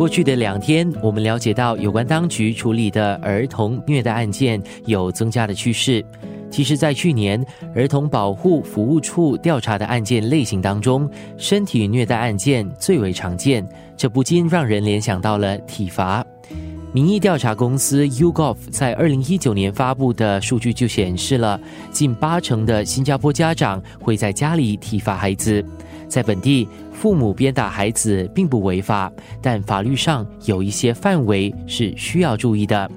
过去的两天，我们了解到有关当局处理的儿童虐待案件有增加的趋势。其实，在去年儿童保护服务处调查的案件类型当中，身体虐待案件最为常见，这不禁让人联想到了体罚。民意调查公司 Ugov 在二零一九年发布的数据就显示了，近八成的新加坡家长会在家里体罚孩子。在本地，父母鞭打孩子并不违法，但法律上有一些范围是需要注意的。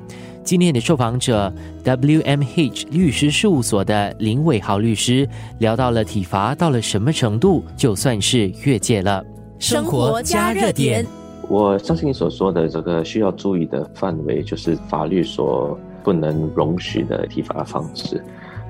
今天的受访者 WMH 律师事务所的林伟豪律师聊到了体罚到了什么程度就算是越界了。生活加热点。我相信你所说的这个需要注意的范围，就是法律所不能容许的体罚方式。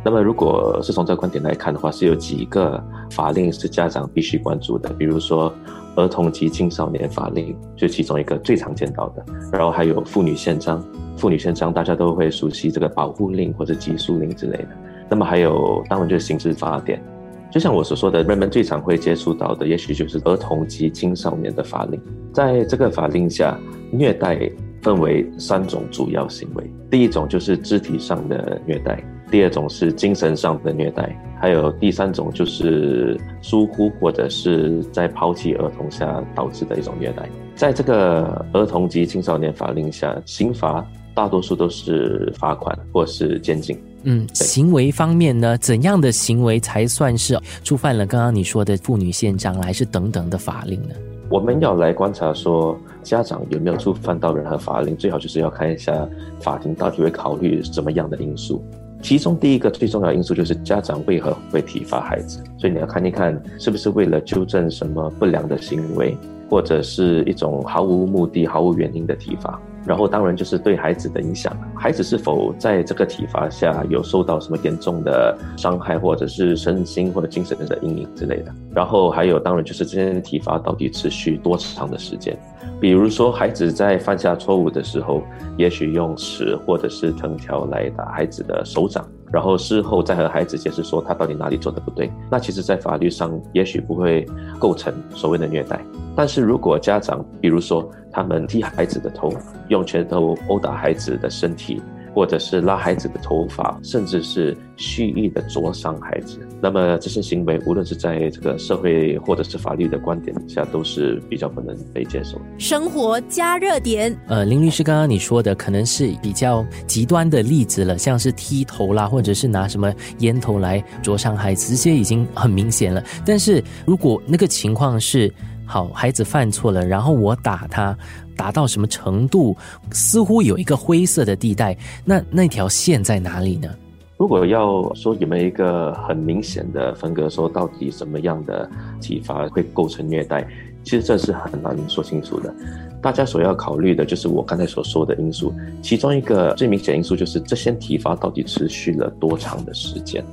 那么，如果是从这个观点来看的话，是有几个法令是家长必须关注的，比如说《儿童及青少年法令》就其中一个最常见到的，然后还有《妇女宪章》，《妇女宪章》大家都会熟悉这个保护令或者起诉令之类的。那么还有，当然就是刑事法典。就像我所说的，人们最常会接触到的，也许就是儿童及青少年的法令。在这个法令下，虐待分为三种主要行为。第一种就是肢体上的虐待，第二种是精神上的虐待，还有第三种就是疏忽或者是在抛弃儿童下导致的一种虐待。在这个儿童及青少年法令下，刑罚大多数都是罚款或是监禁。嗯，行为方面呢，怎样的行为才算是触犯了刚刚你说的妇女宪章，还是等等的法令呢？我们要来观察说家长有没有触犯到任何法令，最好就是要看一下法庭到底会考虑什么样的因素。其中第一个最重要因素就是家长为何会体罚孩子，所以你要看一看是不是为了纠正什么不良的行为，或者是一种毫无目的、毫无原因的体罚。然后当然就是对孩子的影响，孩子是否在这个体罚下有受到什么严重的伤害，或者是身心或者精神上的阴影之类的。然后还有当然就是这些体罚到底持续多长的时间。比如说孩子在犯下错误的时候，也许用尺或者是藤条来打孩子的手掌。然后事后再和孩子解释说他到底哪里做的不对，那其实，在法律上也许不会构成所谓的虐待。但是如果家长，比如说他们踢孩子的头，用拳头殴打孩子的身体。或者是拉孩子的头发，甚至是蓄意的灼伤孩子，那么这些行为，无论是在这个社会或者是法律的观点下，都是比较不能被接受。生活加热点，呃，林律师刚刚你说的可能是比较极端的例子了，像是剃头啦，或者是拿什么烟头来灼伤孩子，这些已经很明显了。但是如果那个情况是，好，孩子犯错了，然后我打他。达到什么程度，似乎有一个灰色的地带。那那条线在哪里呢？如果要说有没有一个很明显的分割，说到底什么样的体罚会构成虐待，其实这是很难说清楚的。大家所要考虑的就是我刚才所说的因素，其中一个最明显因素就是这些体罚到底持续了多长的时间。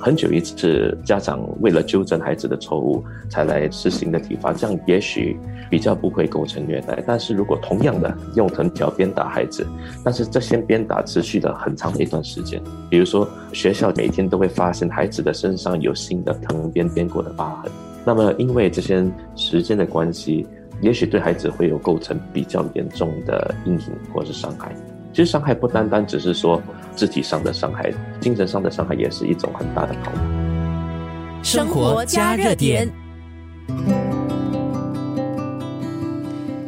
很久一次，家长为了纠正孩子的错误才来实行的体罚，这样也许比较不会构成虐待。但是如果同样的用藤条鞭打孩子，但是这些鞭打持续了很长的一段时间，比如说学校每天都会发现孩子的身上有新的藤鞭鞭过的疤痕，那么因为这些时间的关系，也许对孩子会有构成比较严重的阴影或是伤害。其实伤害不单单只是说肢体上的伤害，精神上的伤害也是一种很大的考虑。生活加热点，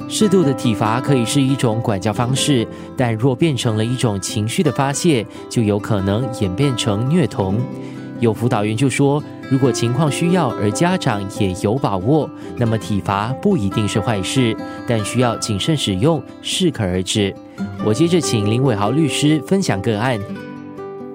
适度的体罚可以是一种管教方式，但若变成了一种情绪的发泄，就有可能演变成虐童。有辅导员就说。如果情况需要，而家长也有把握，那么体罚不一定是坏事，但需要谨慎使用，适可而止。我接着请林伟豪律师分享个案。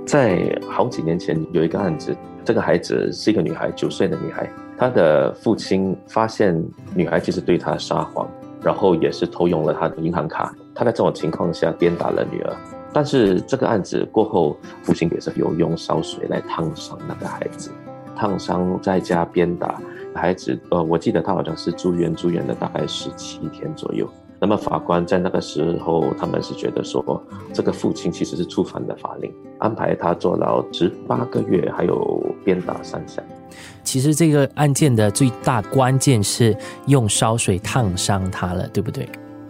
在好几年前有一个案子，这个孩子是一个女孩，九岁的女孩，她的父亲发现女孩其实对她撒谎，然后也是偷用了她的银行卡，他在这种情况下鞭打了女儿。但是这个案子过后，父亲也是有用烧水来烫伤那个孩子。烫伤在家鞭打孩子，呃，我记得他好像是住院，住院了大概十七天左右。那么法官在那个时候，他们是觉得说，这个父亲其实是触犯了法令，安排他坐牢十八个月，还有鞭打三下。其实这个案件的最大关键是用烧水烫伤他了，对不对？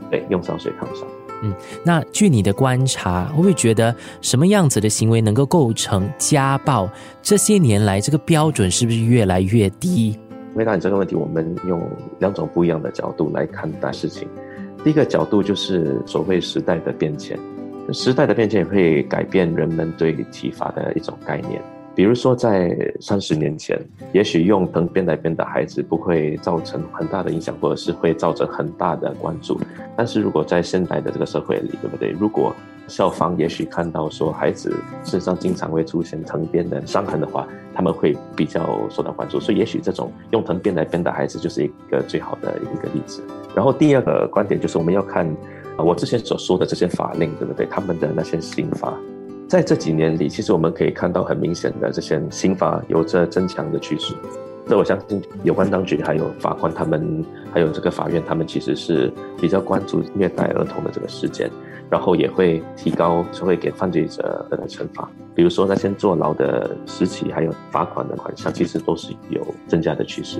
对，用烧水烫伤。嗯，那据你的观察，会不会觉得什么样子的行为能够构成家暴？这些年来，这个标准是不是越来越低？回答你这个问题，我们用两种不一样的角度来看待事情。第一个角度就是所谓时代的变迁，时代的变迁也会改变人们对体罚的一种概念。比如说，在三十年前，也许用藤鞭来鞭的孩子不会造成很大的影响，或者是会造成很大的关注。但是如果在现代的这个社会里，对不对？如果校方也许看到说孩子身上经常会出现藤鞭的伤痕的话，他们会比较受到关注。所以，也许这种用藤鞭来鞭的孩子就是一个最好的一个例子。然后，第二个观点就是我们要看我之前所说的这些法令，对不对？他们的那些刑罚。在这几年里，其实我们可以看到很明显的这些刑罚有着增强的趋势。这我相信有关当局还有法官他们，还有这个法院，他们其实是比较关注虐待儿童的这个事件，然后也会提高，就会给犯罪者的惩罚。比如说那些坐牢的时期，还有罚款的款项，其实都是有增加的趋势。